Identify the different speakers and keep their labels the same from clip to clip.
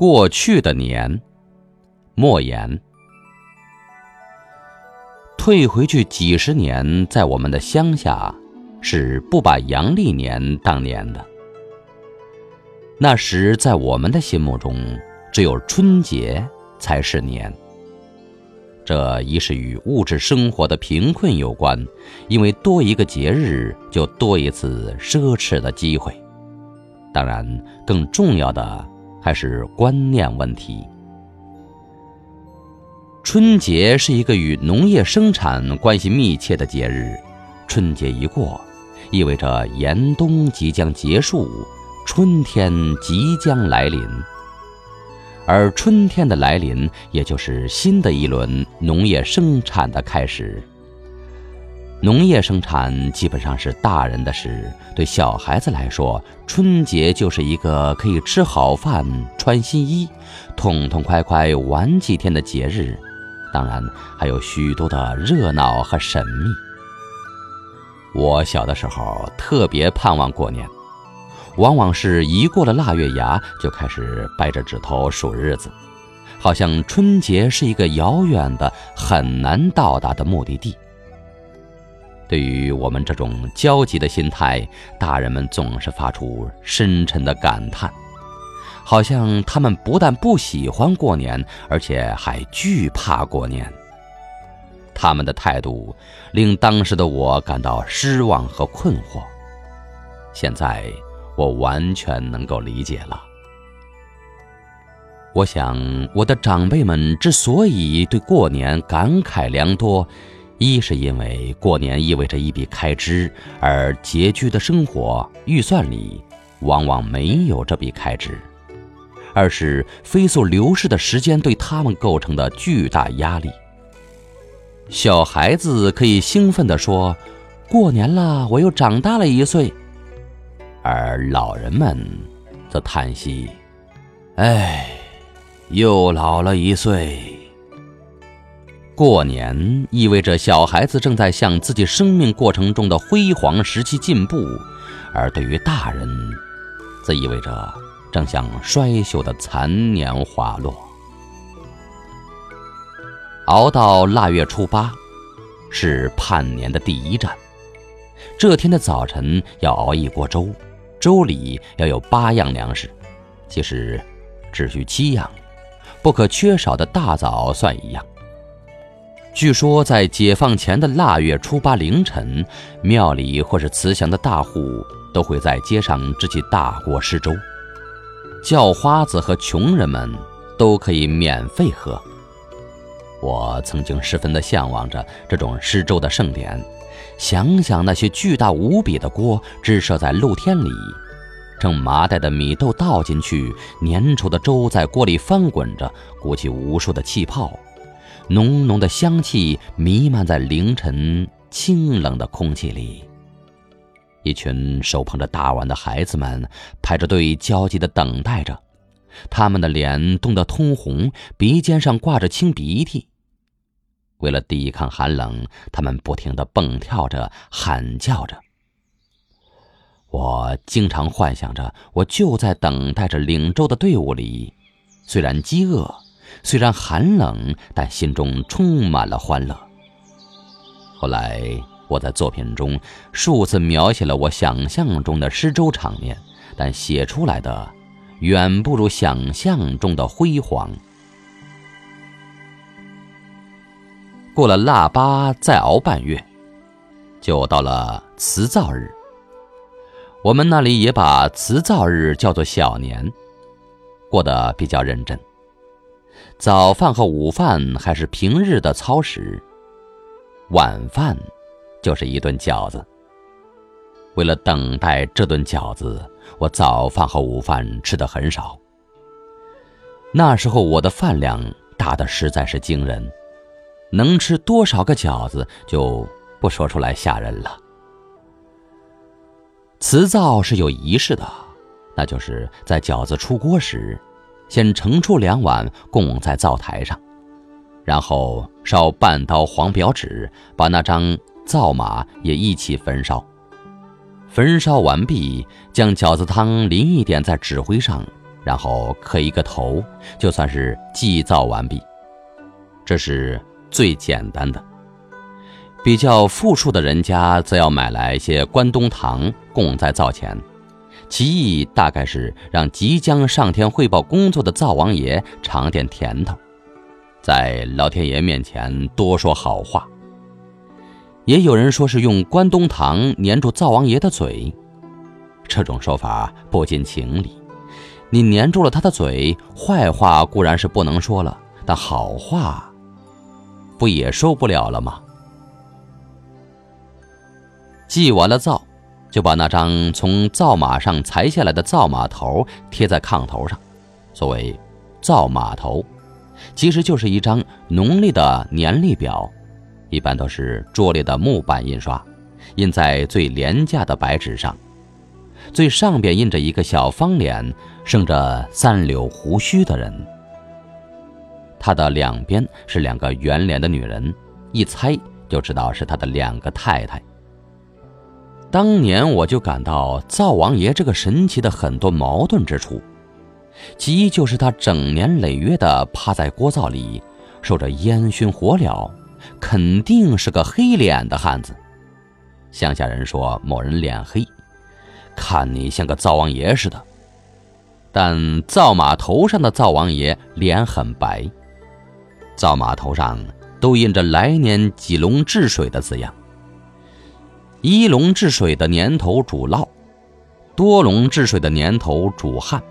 Speaker 1: 过去的年，莫言。退回去几十年，在我们的乡下，是不把阳历年当年的。那时，在我们的心目中，只有春节才是年。这一是与物质生活的贫困有关，因为多一个节日，就多一次奢侈的机会。当然，更重要的。还是观念问题。春节是一个与农业生产关系密切的节日，春节一过，意味着严冬即将结束，春天即将来临。而春天的来临，也就是新的一轮农业生产的开始。农业生产基本上是大人的事，对小孩子来说，春节就是一个可以吃好饭、穿新衣、痛痛快快玩几天的节日。当然，还有许多的热闹和神秘。我小的时候特别盼望过年，往往是一过了腊月牙，就开始掰着指头数日子，好像春节是一个遥远的、很难到达的目的地。对于我们这种焦急的心态，大人们总是发出深沉的感叹，好像他们不但不喜欢过年，而且还惧怕过年。他们的态度令当时的我感到失望和困惑。现在我完全能够理解了。我想，我的长辈们之所以对过年感慨良多。一是因为过年意味着一笔开支，而拮据的生活预算里往往没有这笔开支；二是飞速流逝的时间对他们构成的巨大压力。小孩子可以兴奋地说：“过年了，我又长大了一岁。”而老人们则叹息：“哎，又老了一岁。”过年意味着小孩子正在向自己生命过程中的辉煌时期进步，而对于大人，则意味着正向衰朽的残年滑落。熬到腊月初八，是盼年的第一站。这天的早晨要熬一锅粥，粥里要有八样粮食，其实只需七样，不可缺少的大枣算一样。据说，在解放前的腊月初八凌晨，庙里或是慈祥的大户都会在街上支起大锅施粥，叫花子和穷人们都可以免费喝。我曾经十分的向往着这种施粥的盛典，想想那些巨大无比的锅支设在露天里，正麻袋的米豆倒进去，粘稠的粥在锅里翻滚着，鼓起无数的气泡。浓浓的香气弥漫在凌晨清冷的空气里。一群手捧着大碗的孩子们排着队，焦急地等待着，他们的脸冻得通红，鼻尖上挂着清鼻涕。为了抵抗寒冷，他们不停地蹦跳着，喊叫着。我经常幻想着，我就在等待着领粥的队伍里，虽然饥饿。虽然寒冷，但心中充满了欢乐。后来，我在作品中数次描写了我想象中的施粥场面，但写出来的远不如想象中的辉煌。过了腊八，再熬半月，就到了辞灶日。我们那里也把辞灶日叫做小年，过得比较认真。早饭和午饭还是平日的操食，晚饭就是一顿饺子。为了等待这顿饺子，我早饭和午饭吃的很少。那时候我的饭量大的实在是惊人，能吃多少个饺子就不说出来吓人了。辞灶是有仪式的，那就是在饺子出锅时。先盛出两碗供在灶台上，然后烧半刀黄表纸，把那张灶马也一起焚烧。焚烧完毕，将饺子汤淋一点在纸灰上，然后磕一个头，就算是祭灶完毕。这是最简单的。比较富庶的人家，则要买来一些关东糖供在灶前，其意大概是让即将上天汇报工作的灶王爷尝点甜头，在老天爷面前多说好话。也有人说是用关东糖粘住灶王爷的嘴，这种说法不近情理。你粘住了他的嘴，坏话固然是不能说了，但好话不也受不了了吗？祭完了灶，就把那张从灶马上裁下来的灶马头贴在炕头上。所谓灶马头，其实就是一张农历的年历表，一般都是拙劣的木板印刷，印在最廉价的白纸上。最上边印着一个小方脸、生着三绺胡须的人，他的两边是两个圆脸的女人，一猜就知道是他的两个太太。当年我就感到灶王爷这个神奇的很多矛盾之处，其一就是他整年累月的趴在锅灶里，受着烟熏火燎，肯定是个黑脸的汉子。乡下人说某人脸黑，看你像个灶王爷似的，但灶马头上的灶王爷脸很白，灶马头上都印着来年几龙治水的字样。一龙治水的年头主涝，多龙治水的年头主旱。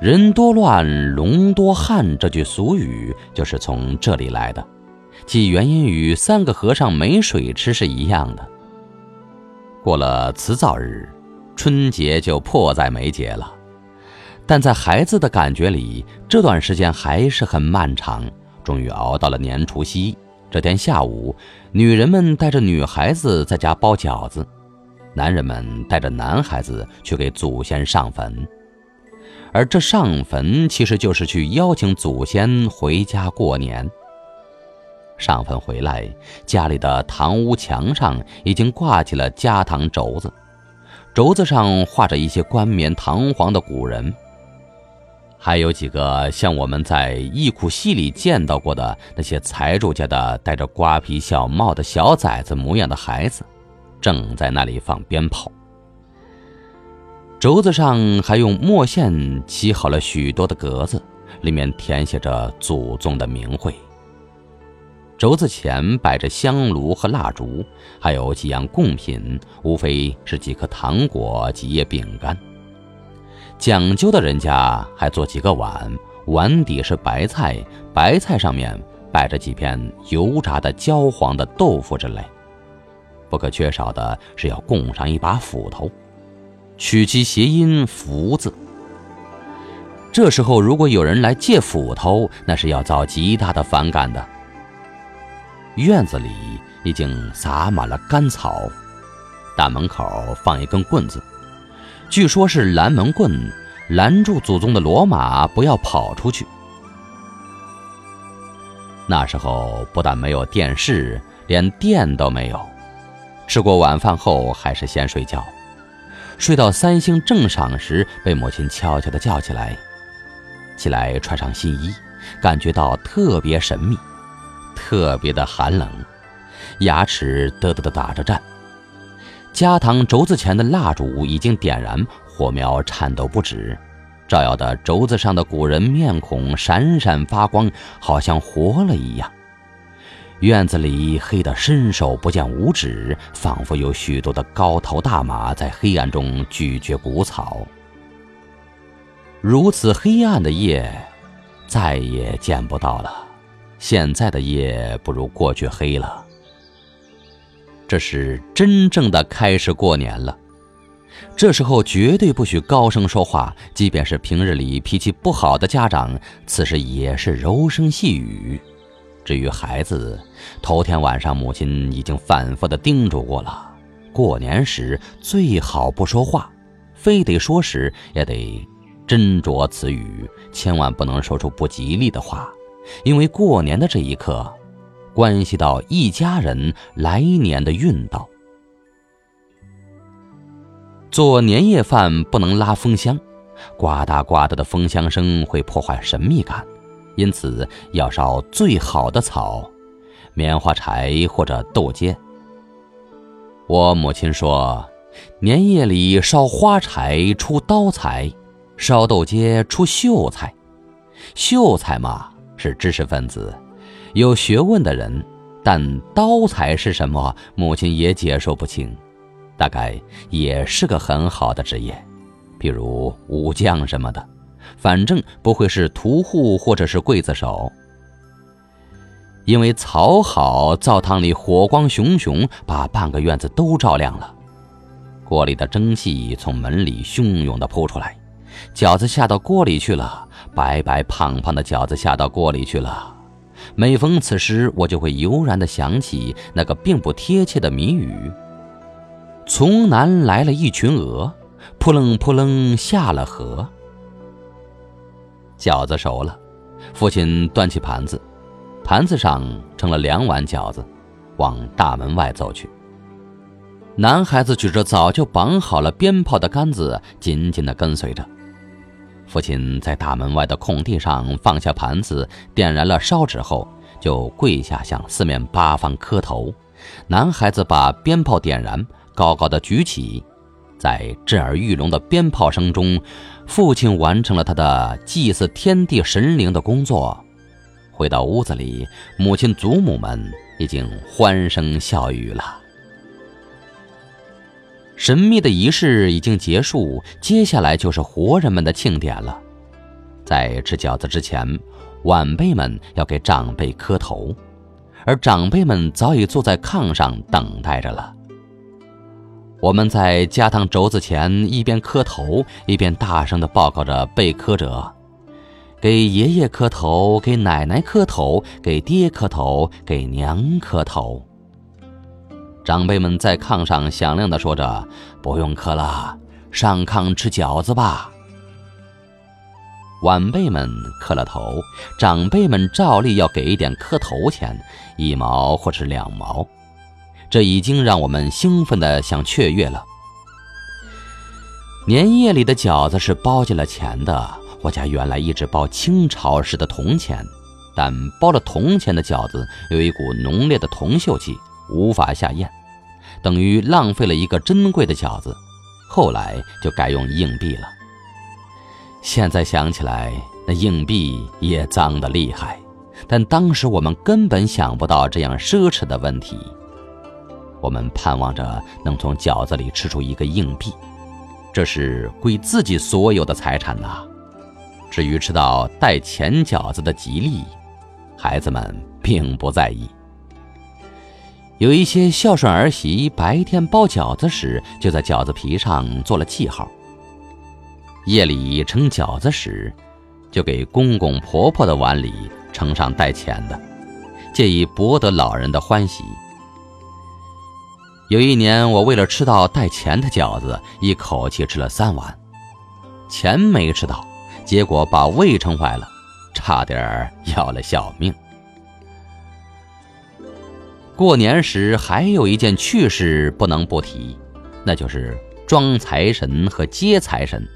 Speaker 1: 人多乱，龙多旱，这句俗语就是从这里来的，其原因与三个和尚没水吃是一样的。过了辞灶日，春节就迫在眉睫了，但在孩子的感觉里，这段时间还是很漫长。终于熬到了年除夕。这天下午，女人们带着女孩子在家包饺子，男人们带着男孩子去给祖先上坟。而这上坟其实就是去邀请祖先回家过年。上坟回来，家里的堂屋墙上已经挂起了家堂轴子，轴子上画着一些冠冕堂皇的古人。还有几个像我们在忆苦戏里见到过的那些财主家的戴着瓜皮小帽的小崽子模样的孩子，正在那里放鞭炮。轴子上还用墨线漆好了许多的格子，里面填写着祖宗的名讳。轴子前摆着香炉和蜡烛，还有几样贡品，无非是几颗糖果、几叶饼干。讲究的人家还做几个碗，碗底是白菜，白菜上面摆着几片油炸的焦黄的豆腐之类。不可缺少的是要供上一把斧头，取其谐音“福”字。这时候如果有人来借斧头，那是要遭极大的反感的。院子里已经撒满了干草，大门口放一根棍子。据说是拦门棍，拦住祖宗的骡马不要跑出去。那时候不但没有电视，连电都没有。吃过晚饭后，还是先睡觉。睡到三星正晌时，被母亲悄悄地叫起来。起来穿上新衣，感觉到特别神秘，特别的寒冷，牙齿嘚嘚的打着颤。家堂轴子前的蜡烛已经点燃，火苗颤抖不止，照耀的轴子上的古人面孔闪闪发光，好像活了一样。院子里黑得伸手不见五指，仿佛有许多的高头大马在黑暗中咀嚼谷草。如此黑暗的夜，再也见不到了。现在的夜不如过去黑了。这是真正的开始过年了，这时候绝对不许高声说话，即便是平日里脾气不好的家长，此时也是柔声细语。至于孩子，头天晚上母亲已经反复的叮嘱过了，过年时最好不说话，非得说时也得斟酌词语，千万不能说出不吉利的话，因为过年的这一刻。关系到一家人来年的运道。做年夜饭不能拉风箱，呱嗒呱嗒的风箱声会破坏神秘感，因此要烧最好的草，棉花柴或者豆秸。我母亲说，年夜里烧花柴出刀财，烧豆秸出秀才。秀才嘛，是知识分子，有学问的人。但刀才是什么？母亲也解说不清，大概也是个很好的职业，譬如武将什么的，反正不会是屠户或者是刽子手。因为草好，灶堂里火光熊熊，把半个院子都照亮了。锅里的蒸汽从门里汹涌地扑出来，饺子下到锅里去了，白白胖胖的饺子下到锅里去了。每逢此时，我就会悠然地想起那个并不贴切的谜语：“从南来了一群鹅，扑棱扑棱下了河。”饺子熟了，父亲端起盘子，盘子上盛了两碗饺子，往大门外走去。男孩子举着早就绑好了鞭炮的杆子，紧紧地跟随着。父亲在大门外的空地上放下盘子，点燃了烧纸后，就跪下向四面八方磕头。男孩子把鞭炮点燃，高高的举起，在震耳欲聋的鞭炮声中，父亲完成了他的祭祀天地神灵的工作。回到屋子里，母亲、祖母们已经欢声笑语了。神秘的仪式已经结束，接下来就是活人们的庆典了。在吃饺子之前，晚辈们要给长辈磕头，而长辈们早已坐在炕上等待着了。我们在加汤轴子前一边磕头，一边大声地报告着被磕者：给爷爷磕头，给奶奶磕头，给爹磕头，给娘磕头。长辈们在炕上响亮地说着：“不用磕了，上炕吃饺子吧。”晚辈们磕了头，长辈们照例要给一点磕头钱，一毛或是两毛，这已经让我们兴奋的想雀跃了。年夜里的饺子是包进了钱的。我家原来一直包清朝时的铜钱，但包了铜钱的饺子有一股浓烈的铜锈气，无法下咽。等于浪费了一个珍贵的饺子，后来就改用硬币了。现在想起来，那硬币也脏得厉害，但当时我们根本想不到这样奢侈的问题。我们盼望着能从饺子里吃出一个硬币，这是归自己所有的财产呐。至于吃到带钱饺子的吉利，孩子们并不在意。有一些孝顺儿媳，白天包饺子时就在饺子皮上做了记号。夜里盛饺子时，就给公公婆婆的碗里盛上带钱的，借以博得老人的欢喜。有一年，我为了吃到带钱的饺子，一口气吃了三碗，钱没吃到，结果把胃撑坏了，差点儿要了小命。过年时还有一件趣事不能不提，那就是装财神和接财神。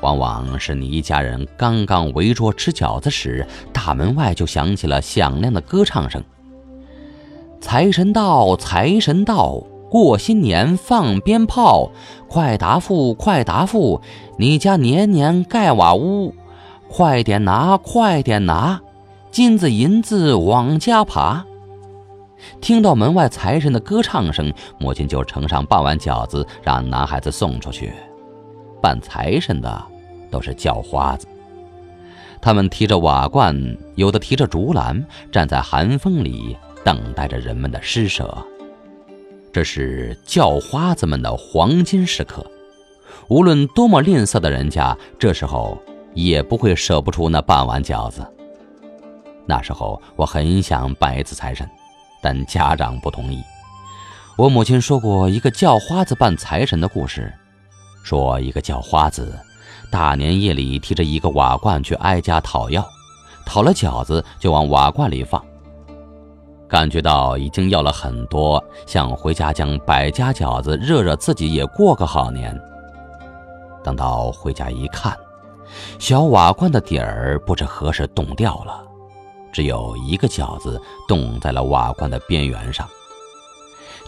Speaker 1: 往往是你一家人刚刚围桌吃饺子时，大门外就响起了响亮的歌唱声：“财神到，财神到，过新年放鞭炮，快答复，快答复，你家年年盖瓦屋，快点拿，快点拿，金子银子往家爬。”听到门外财神的歌唱声，母亲就盛上半碗饺子，让男孩子送出去。扮财神的都是叫花子，他们提着瓦罐，有的提着竹篮，站在寒风里等待着人们的施舍。这是叫花子们的黄金时刻，无论多么吝啬的人家，这时候也不会舍不出那半碗饺子。那时候我很想拜一次财神。但家长不同意。我母亲说过一个叫花子扮财神的故事，说一个叫花子大年夜里提着一个瓦罐去挨家讨要，讨了饺子就往瓦罐里放，感觉到已经要了很多，想回家将百家饺子热热，自己也过个好年。等到回家一看，小瓦罐的底儿不知何时冻掉了，只有一个饺子冻在了瓦罐的边缘上。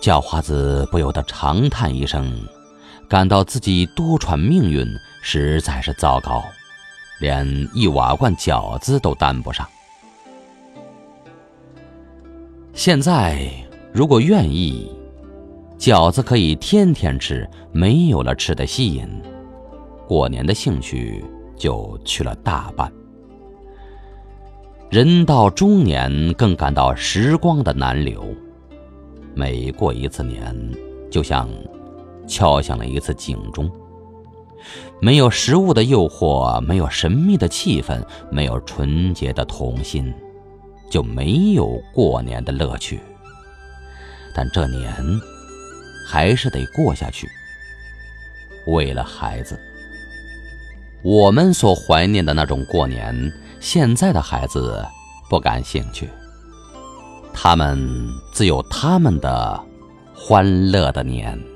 Speaker 1: 叫花子不由得长叹一声，感到自己多舛命运实在是糟糕，连一瓦罐饺子都担不上。现在如果愿意，饺子可以天天吃，没有了吃的吸引，过年的兴趣就去了大半。人到中年，更感到时光的难留。每过一次年，就像敲响了一次警钟。没有食物的诱惑，没有神秘的气氛，没有纯洁的童心，就没有过年的乐趣。但这年还是得过下去。为了孩子，我们所怀念的那种过年，现在的孩子不感兴趣。他们自有他们的欢乐的年。